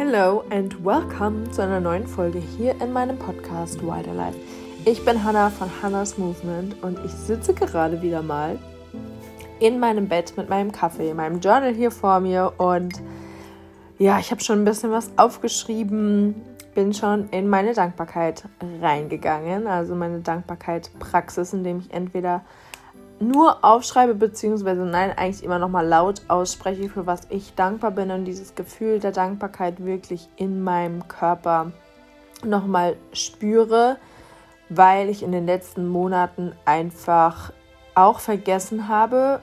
Hello and welcome zu einer neuen Folge hier in meinem Podcast Wider Life. Ich bin Hannah von Hannah's Movement und ich sitze gerade wieder mal in meinem Bett mit meinem Kaffee, meinem Journal hier vor mir und ja, ich habe schon ein bisschen was aufgeschrieben, bin schon in meine Dankbarkeit reingegangen, also meine Dankbarkeit-Praxis, indem ich entweder nur aufschreibe, beziehungsweise nein, eigentlich immer nochmal laut ausspreche, für was ich dankbar bin und dieses Gefühl der Dankbarkeit wirklich in meinem Körper nochmal spüre, weil ich in den letzten Monaten einfach auch vergessen habe,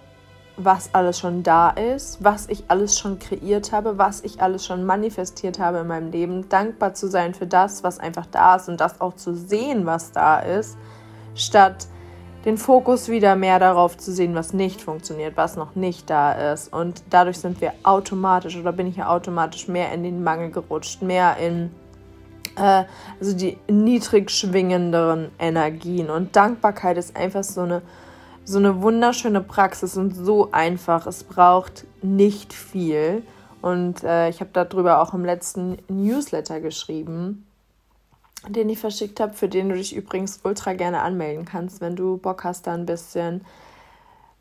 was alles schon da ist, was ich alles schon kreiert habe, was ich alles schon manifestiert habe in meinem Leben, dankbar zu sein für das, was einfach da ist und das auch zu sehen, was da ist, statt den Fokus wieder mehr darauf zu sehen, was nicht funktioniert, was noch nicht da ist. Und dadurch sind wir automatisch oder bin ich ja automatisch mehr in den Mangel gerutscht, mehr in äh, also die niedrig schwingenderen Energien. Und Dankbarkeit ist einfach so eine, so eine wunderschöne Praxis und so einfach. Es braucht nicht viel. Und äh, ich habe darüber auch im letzten Newsletter geschrieben den ich verschickt habe, für den du dich übrigens ultra gerne anmelden kannst, wenn du Bock hast, da ein bisschen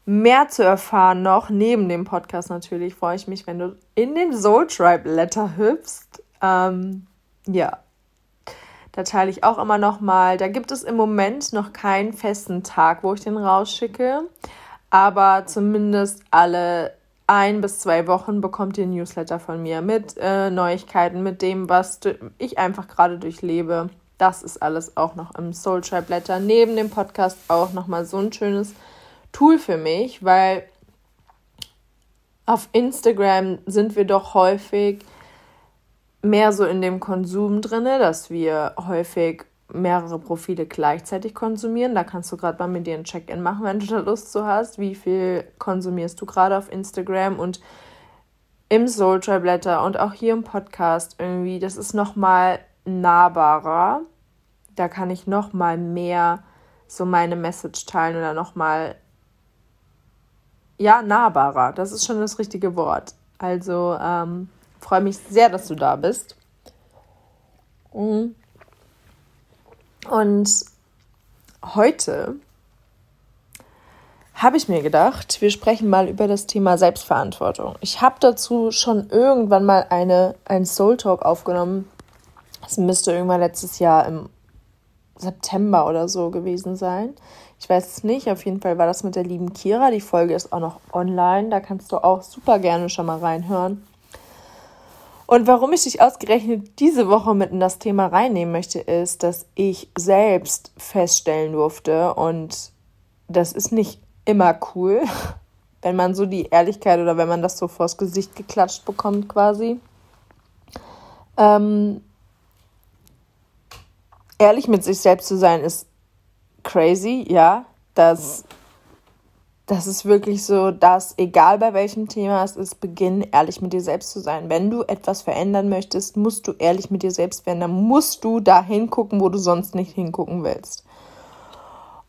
mehr zu erfahren noch, neben dem Podcast natürlich, freue ich mich, wenn du in den Soul Tribe Letter hüpfst. Ähm, ja, da teile ich auch immer noch mal. Da gibt es im Moment noch keinen festen Tag, wo ich den rausschicke, aber zumindest alle ein bis zwei Wochen bekommt ihr Newsletter von mir mit äh, Neuigkeiten, mit dem, was ich einfach gerade durchlebe. Das ist alles auch noch im Soul Tribe Letter. Neben dem Podcast auch nochmal so ein schönes Tool für mich, weil auf Instagram sind wir doch häufig mehr so in dem Konsum drin, dass wir häufig mehrere Profile gleichzeitig konsumieren. Da kannst du gerade mal mit dir ein Check-in machen, wenn du da Lust zu hast. Wie viel konsumierst du gerade auf Instagram und im Soul Tribe Letter und auch hier im Podcast irgendwie, das ist nochmal nahbarer. Da kann ich nochmal mehr so meine Message teilen oder nochmal, ja, nahbarer. Das ist schon das richtige Wort. Also ähm, freue mich sehr, dass du da bist. Mhm. Und heute habe ich mir gedacht, wir sprechen mal über das Thema Selbstverantwortung. Ich habe dazu schon irgendwann mal eine, einen Soul Talk aufgenommen. Es müsste irgendwann letztes Jahr im September oder so gewesen sein. Ich weiß es nicht. Auf jeden Fall war das mit der lieben Kira. Die Folge ist auch noch online. Da kannst du auch super gerne schon mal reinhören. Und warum ich dich ausgerechnet diese Woche mit in das Thema reinnehmen möchte, ist, dass ich selbst feststellen durfte, und das ist nicht immer cool, wenn man so die Ehrlichkeit oder wenn man das so vors Gesicht geklatscht bekommt quasi. Ähm, ehrlich mit sich selbst zu sein ist crazy, ja. Das das ist wirklich so, dass egal bei welchem Thema es ist, beginn ehrlich mit dir selbst zu sein. Wenn du etwas verändern möchtest, musst du ehrlich mit dir selbst werden. Dann musst du da hingucken, wo du sonst nicht hingucken willst.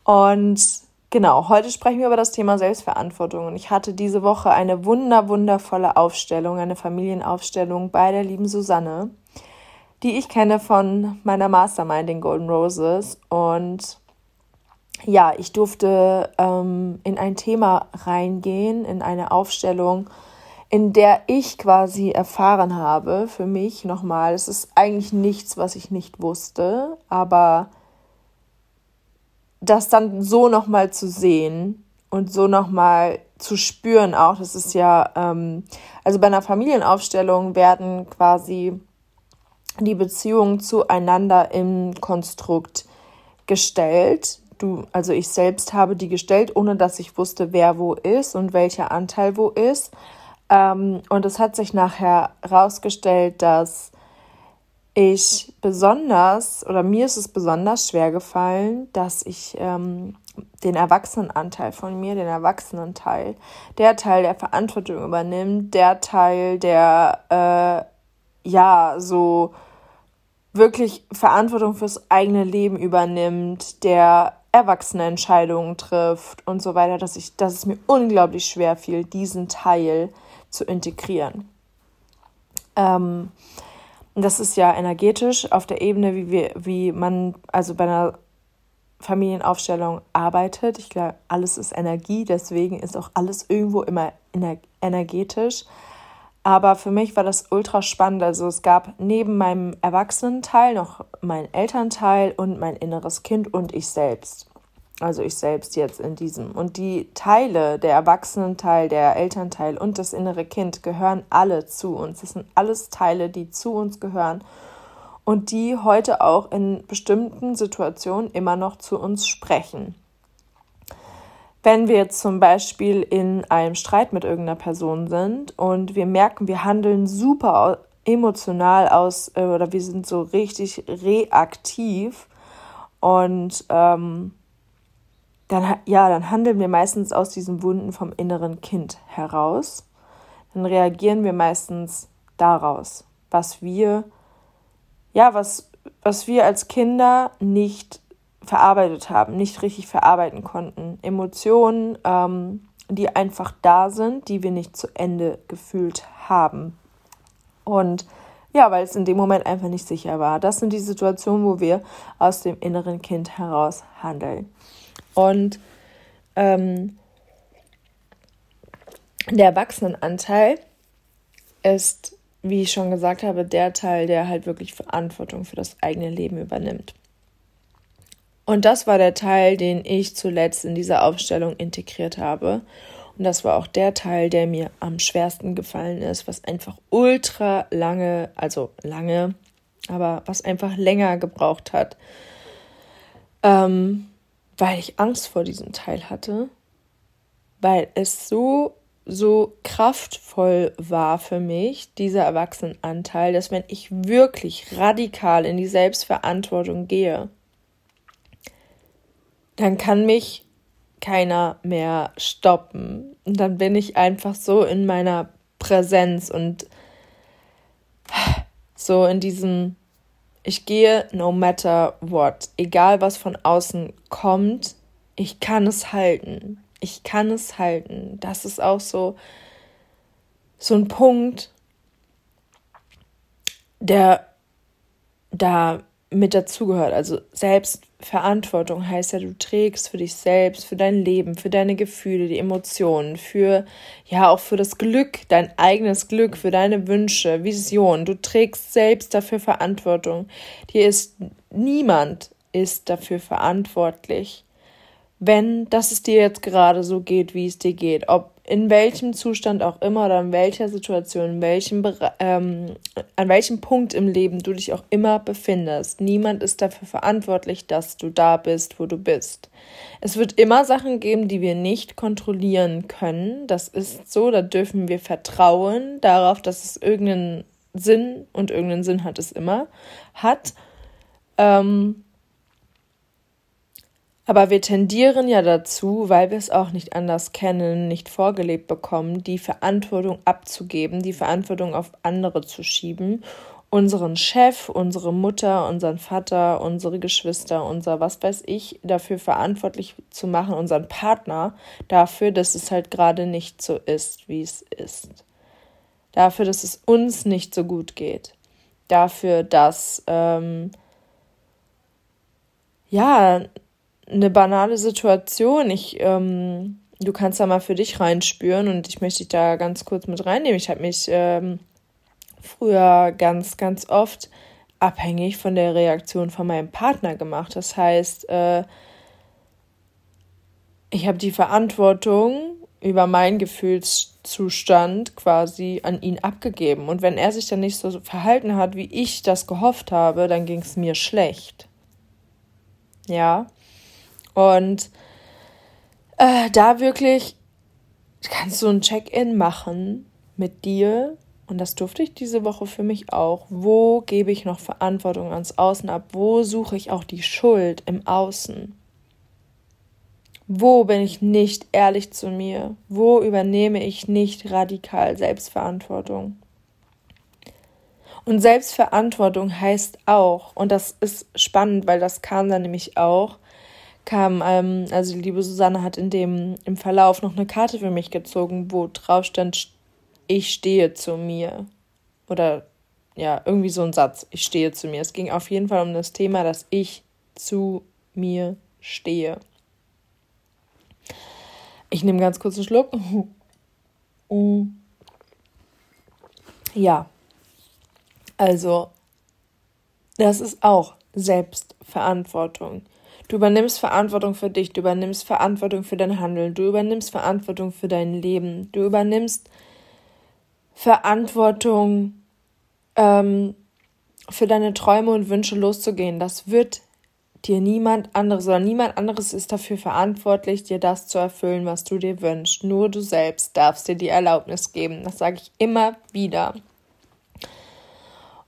Und genau, heute sprechen wir über das Thema Selbstverantwortung. Und ich hatte diese Woche eine wunder, wundervolle Aufstellung, eine Familienaufstellung bei der lieben Susanne, die ich kenne von meiner Mastermind, den Golden Roses. Und ja, ich durfte ähm, in ein Thema reingehen, in eine Aufstellung, in der ich quasi erfahren habe, für mich nochmal, es ist eigentlich nichts, was ich nicht wusste, aber das dann so nochmal zu sehen und so nochmal zu spüren auch, das ist ja, ähm, also bei einer Familienaufstellung werden quasi die Beziehungen zueinander im Konstrukt gestellt du, also ich selbst habe die gestellt, ohne dass ich wusste, wer wo ist und welcher Anteil wo ist. Ähm, und es hat sich nachher herausgestellt, dass ich besonders, oder mir ist es besonders schwer gefallen, dass ich ähm, den Erwachsenenanteil von mir, den Erwachsenenteil, der Teil, der Verantwortung übernimmt, der Teil, der äh, ja so wirklich Verantwortung fürs eigene Leben übernimmt, der erwachsene Entscheidungen trifft und so weiter, dass, ich, dass es mir unglaublich schwer fiel, diesen Teil zu integrieren. Ähm, das ist ja energetisch auf der Ebene, wie wir, wie man, also bei einer Familienaufstellung arbeitet. Ich glaube, alles ist Energie, deswegen ist auch alles irgendwo immer energetisch. Aber für mich war das ultra spannend. Also es gab neben meinem Erwachsenenteil noch mein Elternteil und mein inneres Kind und ich selbst. Also ich selbst jetzt in diesem. Und die Teile, der Erwachsenenteil, der Elternteil und das innere Kind gehören alle zu uns. Das sind alles Teile, die zu uns gehören und die heute auch in bestimmten Situationen immer noch zu uns sprechen. Wenn wir jetzt zum Beispiel in einem Streit mit irgendeiner Person sind und wir merken, wir handeln super emotional aus äh, oder wir sind so richtig reaktiv und ähm, dann, ja, dann handeln wir meistens aus diesen Wunden vom inneren Kind heraus. Dann reagieren wir meistens daraus, was wir, ja, was, was wir als Kinder nicht verarbeitet haben, nicht richtig verarbeiten konnten. Emotionen, ähm, die einfach da sind, die wir nicht zu Ende gefühlt haben. Und ja, weil es in dem Moment einfach nicht sicher war. Das sind die Situationen, wo wir aus dem inneren Kind heraus handeln. Und ähm, der Erwachsenenanteil ist, wie ich schon gesagt habe, der Teil, der halt wirklich Verantwortung für das eigene Leben übernimmt. Und das war der Teil, den ich zuletzt in dieser Aufstellung integriert habe. Und das war auch der Teil, der mir am schwersten gefallen ist, was einfach ultra lange, also lange, aber was einfach länger gebraucht hat, ähm, weil ich Angst vor diesem Teil hatte, weil es so, so kraftvoll war für mich, dieser Erwachsenenanteil, dass wenn ich wirklich radikal in die Selbstverantwortung gehe, dann kann mich keiner mehr stoppen. Und dann bin ich einfach so in meiner Präsenz und so in diesem, ich gehe no matter what, egal was von außen kommt, ich kann es halten. Ich kann es halten. Das ist auch so, so ein Punkt, der da mit dazugehört. Also Selbstverantwortung heißt ja, du trägst für dich selbst, für dein Leben, für deine Gefühle, die Emotionen, für ja auch für das Glück, dein eigenes Glück, für deine Wünsche, Visionen. Du trägst selbst dafür Verantwortung. Dir ist niemand ist dafür verantwortlich, wenn das es dir jetzt gerade so geht, wie es dir geht, ob in welchem Zustand auch immer oder in welcher Situation, in welchem, ähm, an welchem Punkt im Leben du dich auch immer befindest. Niemand ist dafür verantwortlich, dass du da bist, wo du bist. Es wird immer Sachen geben, die wir nicht kontrollieren können. Das ist so, da dürfen wir vertrauen darauf, dass es irgendeinen Sinn und irgendeinen Sinn hat es immer hat. Ähm, aber wir tendieren ja dazu, weil wir es auch nicht anders kennen, nicht vorgelebt bekommen, die Verantwortung abzugeben, die Verantwortung auf andere zu schieben, unseren Chef, unsere Mutter, unseren Vater, unsere Geschwister, unser was weiß ich, dafür verantwortlich zu machen, unseren Partner, dafür, dass es halt gerade nicht so ist, wie es ist. Dafür, dass es uns nicht so gut geht. Dafür, dass ähm, ja, eine banale Situation. Ich, ähm, du kannst da mal für dich reinspüren und ich möchte dich da ganz kurz mit reinnehmen. Ich habe mich ähm, früher ganz, ganz oft abhängig von der Reaktion von meinem Partner gemacht. Das heißt, äh, ich habe die Verantwortung über meinen Gefühlszustand quasi an ihn abgegeben. Und wenn er sich dann nicht so verhalten hat, wie ich das gehofft habe, dann ging es mir schlecht. Ja. Und äh, da wirklich kannst du ein Check-in machen mit dir. Und das durfte ich diese Woche für mich auch. Wo gebe ich noch Verantwortung ans Außen ab? Wo suche ich auch die Schuld im Außen? Wo bin ich nicht ehrlich zu mir? Wo übernehme ich nicht radikal Selbstverantwortung? Und Selbstverantwortung heißt auch, und das ist spannend, weil das kam dann nämlich auch, kam, ähm, also die liebe Susanne hat in dem, im Verlauf noch eine Karte für mich gezogen, wo drauf stand, ich stehe zu mir. Oder ja, irgendwie so ein Satz. Ich stehe zu mir. Es ging auf jeden Fall um das Thema, dass ich zu mir stehe. Ich nehme ganz kurz einen Schluck. Ja, also, das ist auch Selbstverantwortung. Du übernimmst Verantwortung für dich, du übernimmst Verantwortung für dein Handeln, du übernimmst Verantwortung für dein Leben, du übernimmst Verantwortung ähm, für deine Träume und Wünsche loszugehen. Das wird dir niemand anderes oder niemand anderes ist dafür verantwortlich, dir das zu erfüllen, was du dir wünschst. Nur du selbst darfst dir die Erlaubnis geben. Das sage ich immer wieder.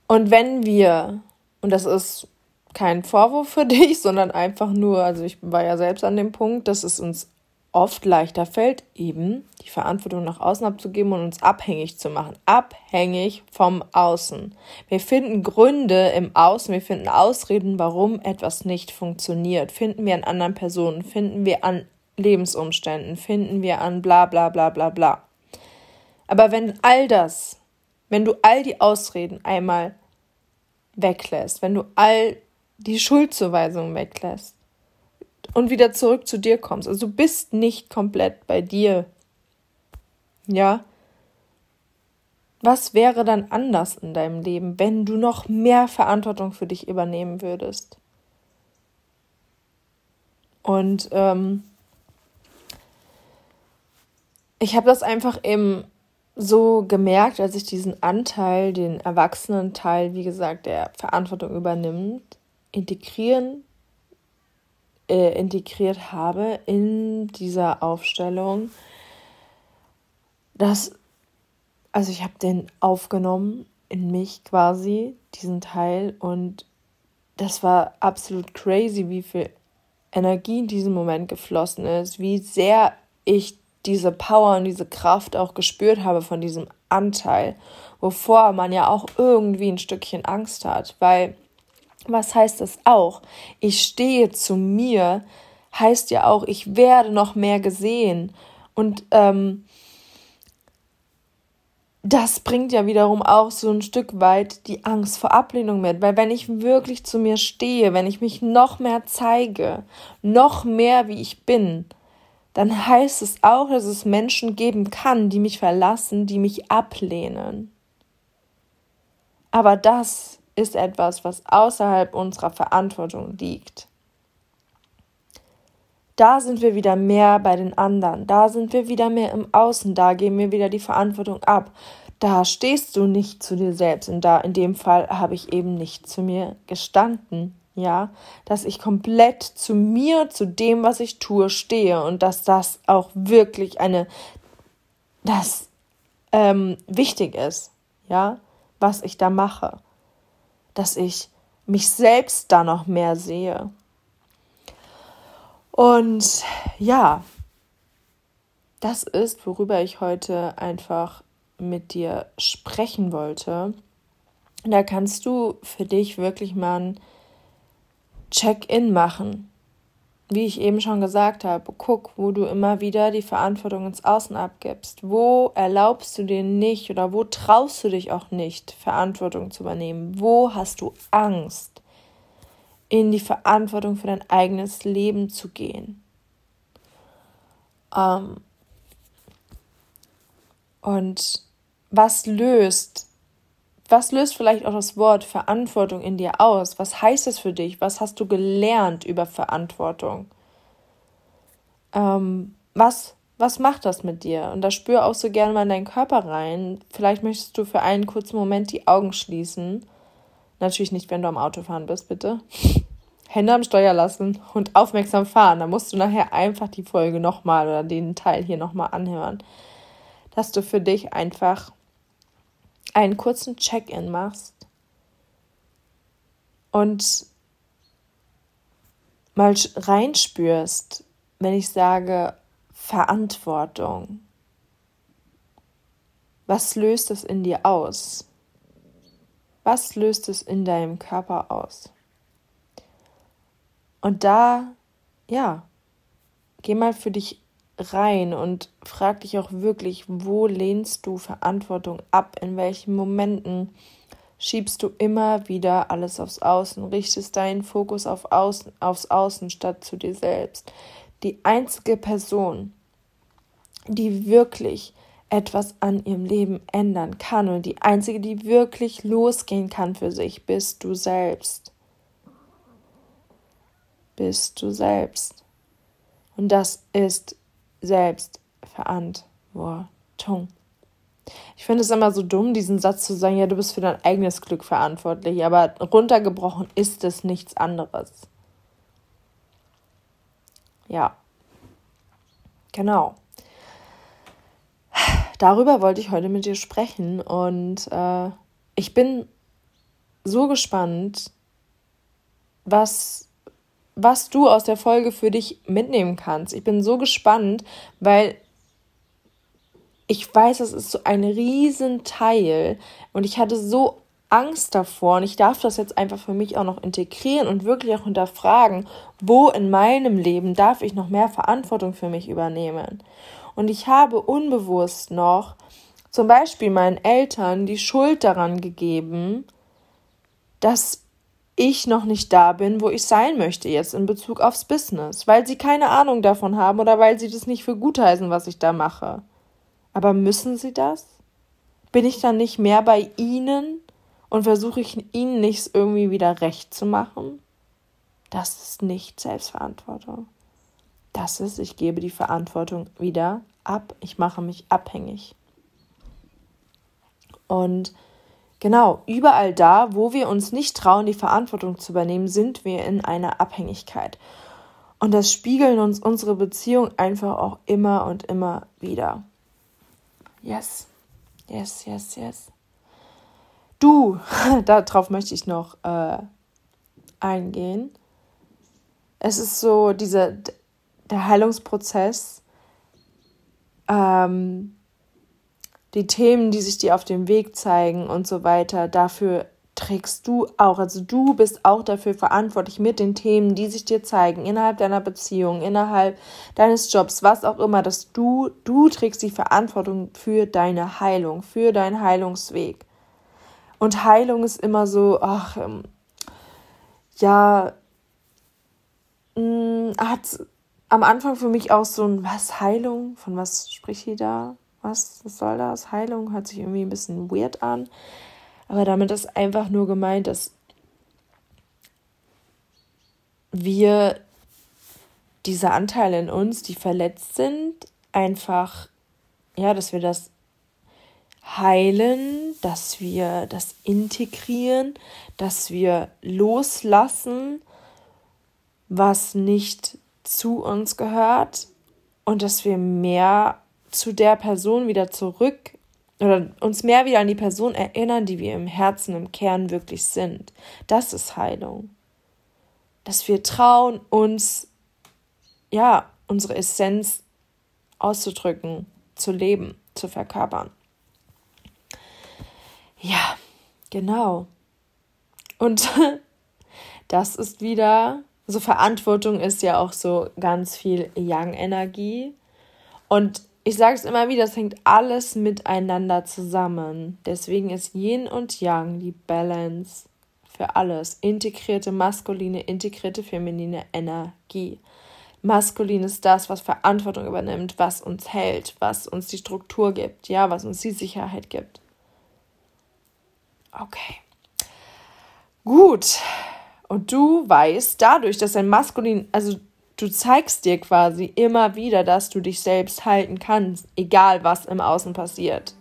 Und wenn wir, und das ist kein Vorwurf für dich, sondern einfach nur, also ich war ja selbst an dem Punkt, dass es uns oft leichter fällt, eben die Verantwortung nach außen abzugeben und uns abhängig zu machen. Abhängig vom Außen. Wir finden Gründe im Außen, wir finden Ausreden, warum etwas nicht funktioniert. Finden wir an anderen Personen, finden wir an Lebensumständen, finden wir an bla bla bla bla bla. Aber wenn all das, wenn du all die Ausreden einmal weglässt, wenn du all die Schuldzuweisungen weglässt und wieder zurück zu dir kommst, also du bist nicht komplett bei dir, ja, was wäre dann anders in deinem Leben, wenn du noch mehr Verantwortung für dich übernehmen würdest? Und ähm, ich habe das einfach eben so gemerkt, als ich diesen Anteil, den Erwachsenenteil, wie gesagt, der Verantwortung übernimmt, integrieren, äh, integriert habe in dieser Aufstellung, dass, also ich habe den aufgenommen in mich quasi, diesen Teil, und das war absolut crazy, wie viel Energie in diesem Moment geflossen ist, wie sehr ich diese Power und diese Kraft auch gespürt habe von diesem Anteil, wovor man ja auch irgendwie ein Stückchen Angst hat, weil was heißt das auch? Ich stehe zu mir, heißt ja auch, ich werde noch mehr gesehen und ähm, das bringt ja wiederum auch so ein Stück weit die Angst vor Ablehnung mit, weil wenn ich wirklich zu mir stehe, wenn ich mich noch mehr zeige, noch mehr wie ich bin, dann heißt es auch, dass es Menschen geben kann, die mich verlassen, die mich ablehnen. Aber das ist etwas, was außerhalb unserer Verantwortung liegt. Da sind wir wieder mehr bei den anderen, da sind wir wieder mehr im Außen, da geben wir wieder die Verantwortung ab. Da stehst du nicht zu dir selbst. Und da in dem Fall habe ich eben nicht zu mir gestanden ja, dass ich komplett zu mir, zu dem, was ich tue, stehe. Und dass das auch wirklich eine, das ähm, wichtig ist, ja, was ich da mache, dass ich mich selbst da noch mehr sehe. Und ja, das ist, worüber ich heute einfach mit dir sprechen wollte. Da kannst du für dich wirklich mal ein Check-in machen. Wie ich eben schon gesagt habe, guck, wo du immer wieder die Verantwortung ins Außen abgibst. Wo erlaubst du dir nicht oder wo traust du dich auch nicht, Verantwortung zu übernehmen? Wo hast du Angst, in die Verantwortung für dein eigenes Leben zu gehen? Ähm und was löst was löst vielleicht auch das Wort Verantwortung in dir aus? Was heißt es für dich? Was hast du gelernt über Verantwortung? Ähm, was, was macht das mit dir? Und da spür auch so gerne mal in deinen Körper rein. Vielleicht möchtest du für einen kurzen Moment die Augen schließen. Natürlich nicht, wenn du am Autofahren bist, bitte. Hände am Steuer lassen und aufmerksam fahren. Da musst du nachher einfach die Folge nochmal oder den Teil hier nochmal anhören. Dass du für dich einfach einen kurzen Check-in machst und mal reinspürst, wenn ich sage Verantwortung. Was löst es in dir aus? Was löst es in deinem Körper aus? Und da, ja, geh mal für dich rein und frag dich auch wirklich, wo lehnst du Verantwortung ab? In welchen Momenten schiebst du immer wieder alles aufs Außen, richtest deinen Fokus auf Außen, aufs Außen statt zu dir selbst. Die einzige Person, die wirklich etwas an ihrem Leben ändern kann und die einzige, die wirklich losgehen kann für sich, bist du selbst. Bist du selbst. Und das ist Selbstverantwortung. Ich finde es immer so dumm, diesen Satz zu sagen, ja, du bist für dein eigenes Glück verantwortlich, aber runtergebrochen ist es nichts anderes. Ja. Genau. Darüber wollte ich heute mit dir sprechen und äh, ich bin so gespannt, was, was du aus der Folge für dich mitnehmen kannst. Ich bin so gespannt, weil ich weiß, es ist so ein Riesenteil und ich hatte so Angst davor und ich darf das jetzt einfach für mich auch noch integrieren und wirklich auch hinterfragen, wo in meinem Leben darf ich noch mehr Verantwortung für mich übernehmen. Und ich habe unbewusst noch zum Beispiel meinen Eltern die Schuld daran gegeben, dass ich noch nicht da bin, wo ich sein möchte jetzt in Bezug aufs Business, weil sie keine Ahnung davon haben oder weil sie das nicht für gut heißen, was ich da mache. Aber müssen sie das? Bin ich dann nicht mehr bei ihnen und versuche ich ihnen nichts irgendwie wieder recht zu machen? Das ist nicht Selbstverantwortung. Das ist, ich gebe die Verantwortung wieder ab, ich mache mich abhängig. Und genau, überall da, wo wir uns nicht trauen, die Verantwortung zu übernehmen, sind wir in einer Abhängigkeit. Und das spiegeln uns unsere Beziehungen einfach auch immer und immer wieder. Yes, yes, yes, yes. Du, darauf möchte ich noch äh, eingehen. Es ist so dieser der Heilungsprozess, ähm, die Themen, die sich dir auf dem Weg zeigen und so weiter. Dafür trägst du auch. Also du bist auch dafür verantwortlich mit den Themen, die sich dir zeigen, innerhalb deiner Beziehung, innerhalb deines Jobs, was auch immer, dass du, du trägst die Verantwortung für deine Heilung, für deinen Heilungsweg. Und Heilung ist immer so, ach, ähm, ja, mm, hat am Anfang für mich auch so ein, was, Heilung? Von was spricht sie da? Was, soll das? Heilung hört sich irgendwie ein bisschen weird an. Aber damit ist einfach nur gemeint, dass wir diese Anteile in uns, die verletzt sind, einfach, ja, dass wir das heilen, dass wir das integrieren, dass wir loslassen, was nicht zu uns gehört und dass wir mehr zu der Person wieder zurück oder uns mehr wieder an die Person erinnern, die wir im Herzen, im Kern wirklich sind. Das ist Heilung. Dass wir trauen, uns, ja, unsere Essenz auszudrücken, zu leben, zu verkörpern. Ja, genau. Und das ist wieder, so Verantwortung ist ja auch so ganz viel Yang-Energie. Und ich sage es immer wieder, es hängt alles miteinander zusammen. Deswegen ist Yin und Yang die Balance für alles. Integrierte maskuline, integrierte feminine Energie. Maskulin ist das, was Verantwortung übernimmt, was uns hält, was uns die Struktur gibt, ja, was uns die Sicherheit gibt. Okay. Gut. Und du weißt dadurch, dass ein Maskulin, also du zeigst dir quasi immer wieder, dass du dich selbst halten kannst, egal was im Außen passiert.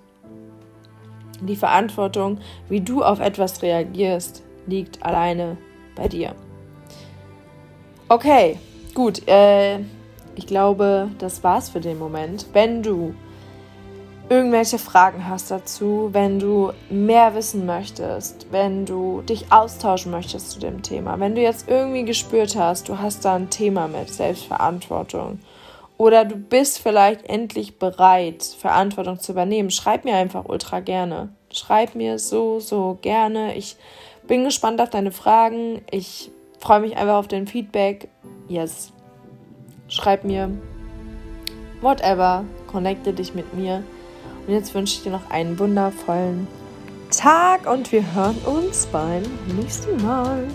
Die Verantwortung, wie du auf etwas reagierst, liegt alleine bei dir. Okay, gut. Äh, ich glaube, das war's für den Moment. Wenn du irgendwelche Fragen hast dazu, wenn du mehr wissen möchtest, wenn du dich austauschen möchtest zu dem Thema, wenn du jetzt irgendwie gespürt hast, du hast da ein Thema mit Selbstverantwortung oder du bist vielleicht endlich bereit, Verantwortung zu übernehmen, schreib mir einfach ultra gerne. Schreib mir so, so gerne. Ich bin gespannt auf deine Fragen. Ich freue mich einfach auf dein Feedback. Yes. Schreib mir. Whatever. Connecte dich mit mir. Und jetzt wünsche ich dir noch einen wundervollen Tag und wir hören uns beim nächsten Mal.